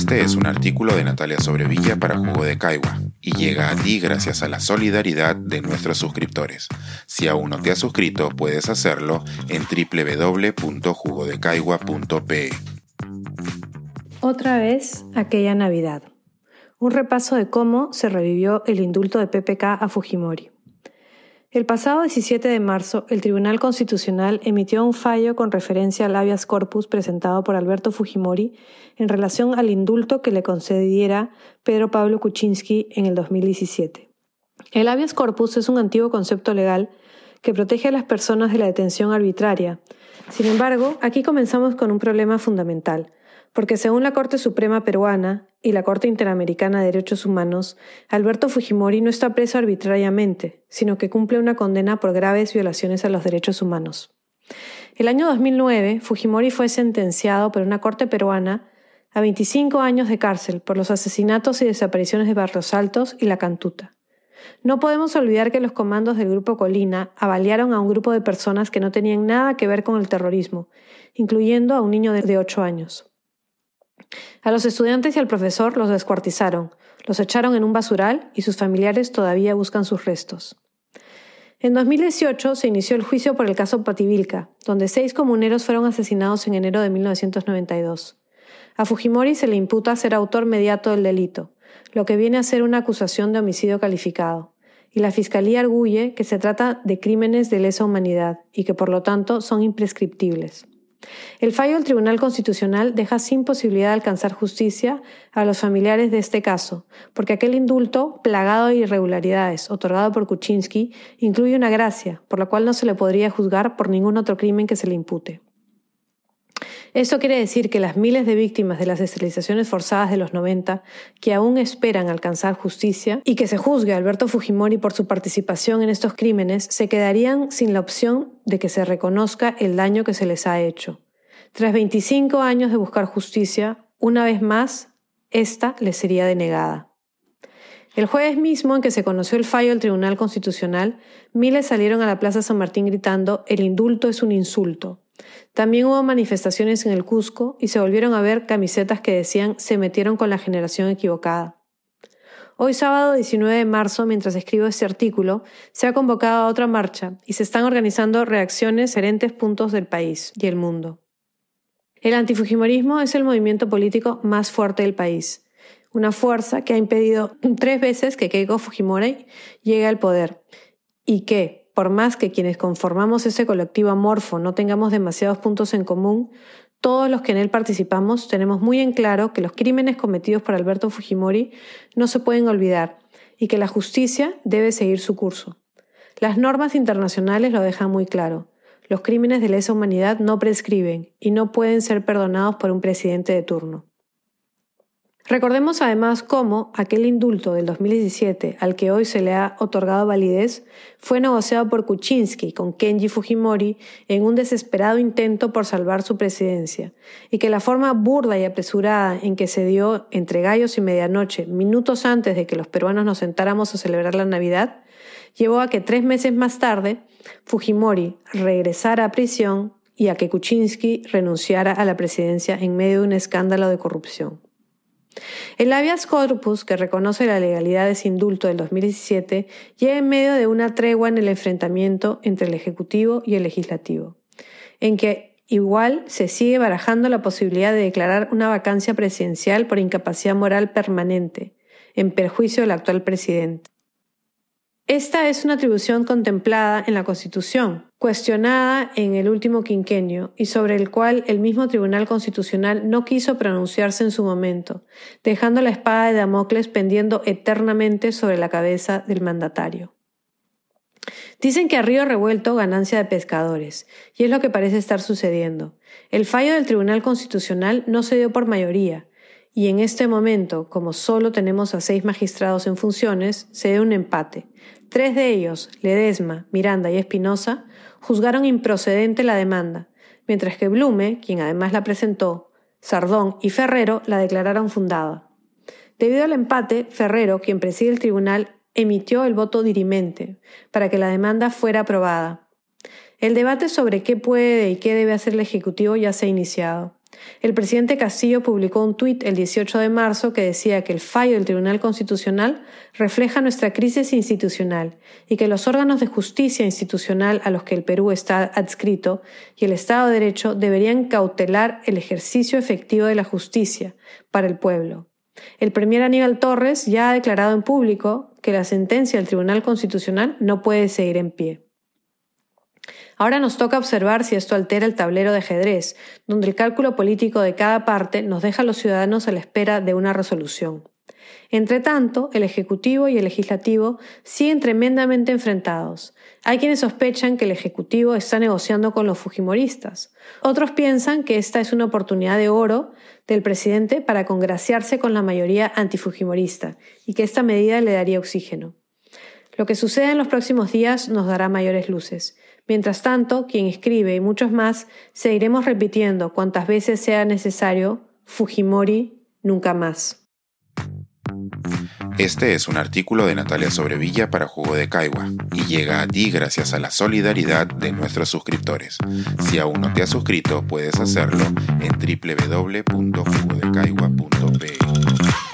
Este es un artículo de Natalia Sobrevilla para Jugo de Caigua y llega a ti gracias a la solidaridad de nuestros suscriptores. Si aún no te has suscrito, puedes hacerlo en www.jugodecaigua.pe. Otra vez aquella Navidad. Un repaso de cómo se revivió el indulto de PPK a Fujimori. El pasado 17 de marzo, el Tribunal Constitucional emitió un fallo con referencia al habeas corpus presentado por Alberto Fujimori en relación al indulto que le concediera Pedro Pablo Kuczynski en el 2017. El habeas corpus es un antiguo concepto legal que protege a las personas de la detención arbitraria. Sin embargo, aquí comenzamos con un problema fundamental porque según la Corte Suprema peruana y la Corte Interamericana de Derechos Humanos, Alberto Fujimori no está preso arbitrariamente, sino que cumple una condena por graves violaciones a los derechos humanos. El año 2009, Fujimori fue sentenciado por una corte peruana a 25 años de cárcel por los asesinatos y desapariciones de Barrios Altos y La Cantuta. No podemos olvidar que los comandos del Grupo Colina avaliaron a un grupo de personas que no tenían nada que ver con el terrorismo, incluyendo a un niño de 8 años. A los estudiantes y al profesor los descuartizaron, los echaron en un basural y sus familiares todavía buscan sus restos. En 2018 se inició el juicio por el caso Pativilca, donde seis comuneros fueron asesinados en enero de 1992. A Fujimori se le imputa ser autor mediato del delito, lo que viene a ser una acusación de homicidio calificado, y la Fiscalía arguye que se trata de crímenes de lesa humanidad y que por lo tanto son imprescriptibles. El fallo del Tribunal Constitucional deja sin posibilidad de alcanzar justicia a los familiares de este caso, porque aquel indulto, plagado de irregularidades, otorgado por Kuczynski, incluye una gracia, por la cual no se le podría juzgar por ningún otro crimen que se le impute. Esto quiere decir que las miles de víctimas de las esterilizaciones forzadas de los 90 que aún esperan alcanzar justicia y que se juzgue a Alberto Fujimori por su participación en estos crímenes se quedarían sin la opción de que se reconozca el daño que se les ha hecho. Tras 25 años de buscar justicia, una vez más, esta les sería denegada. El jueves mismo en que se conoció el fallo del Tribunal Constitucional, miles salieron a la Plaza San Martín gritando El indulto es un insulto. También hubo manifestaciones en el Cusco y se volvieron a ver camisetas que decían se metieron con la generación equivocada. Hoy sábado 19 de marzo, mientras escribo este artículo, se ha convocado a otra marcha y se están organizando reacciones en diferentes puntos del país y el mundo. El antifujimorismo es el movimiento político más fuerte del país, una fuerza que ha impedido tres veces que Keiko Fujimori llegue al poder y que, por más que quienes conformamos ese colectivo amorfo no tengamos demasiados puntos en común, todos los que en él participamos tenemos muy en claro que los crímenes cometidos por Alberto Fujimori no se pueden olvidar y que la justicia debe seguir su curso. Las normas internacionales lo dejan muy claro. Los crímenes de lesa humanidad no prescriben y no pueden ser perdonados por un presidente de turno. Recordemos además cómo aquel indulto del 2017 al que hoy se le ha otorgado validez fue negociado por Kuczynski con Kenji Fujimori en un desesperado intento por salvar su presidencia y que la forma burda y apresurada en que se dio entre gallos y medianoche minutos antes de que los peruanos nos sentáramos a celebrar la Navidad llevó a que tres meses más tarde Fujimori regresara a prisión y a que Kuczynski renunciara a la presidencia en medio de un escándalo de corrupción. El habeas corpus, que reconoce la legalidad de ese indulto del 2017, llega en medio de una tregua en el enfrentamiento entre el Ejecutivo y el Legislativo, en que igual se sigue barajando la posibilidad de declarar una vacancia presidencial por incapacidad moral permanente, en perjuicio del actual presidente. Esta es una atribución contemplada en la Constitución, cuestionada en el último quinquenio y sobre el cual el mismo Tribunal Constitucional no quiso pronunciarse en su momento, dejando la espada de Damocles pendiendo eternamente sobre la cabeza del mandatario. Dicen que a río revuelto ganancia de pescadores, y es lo que parece estar sucediendo. El fallo del Tribunal Constitucional no se dio por mayoría, y en este momento, como solo tenemos a seis magistrados en funciones, se dio un empate. Tres de ellos, Ledesma, Miranda y Espinosa, juzgaron improcedente la demanda, mientras que Blume, quien además la presentó, Sardón y Ferrero la declararon fundada. Debido al empate, Ferrero, quien preside el tribunal, emitió el voto dirimente para que la demanda fuera aprobada. El debate sobre qué puede y qué debe hacer el Ejecutivo ya se ha iniciado. El presidente Castillo publicó un tuit el 18 de marzo que decía que el fallo del Tribunal Constitucional refleja nuestra crisis institucional y que los órganos de justicia institucional a los que el Perú está adscrito y el Estado de Derecho deberían cautelar el ejercicio efectivo de la justicia para el pueblo. El premier Aníbal Torres ya ha declarado en público que la sentencia del Tribunal Constitucional no puede seguir en pie. Ahora nos toca observar si esto altera el tablero de ajedrez, donde el cálculo político de cada parte nos deja a los ciudadanos a la espera de una resolución. Entre tanto, el Ejecutivo y el Legislativo siguen tremendamente enfrentados. Hay quienes sospechan que el Ejecutivo está negociando con los Fujimoristas. Otros piensan que esta es una oportunidad de oro del presidente para congraciarse con la mayoría antifujimorista y que esta medida le daría oxígeno. Lo que suceda en los próximos días nos dará mayores luces. Mientras tanto, quien escribe y muchos más seguiremos repitiendo cuantas veces sea necesario Fujimori nunca más. Este es un artículo de Natalia Sobrevilla para Jugo de Caigua y llega a ti gracias a la solidaridad de nuestros suscriptores. Si aún no te has suscrito, puedes hacerlo en www.jugodecaigua.pe.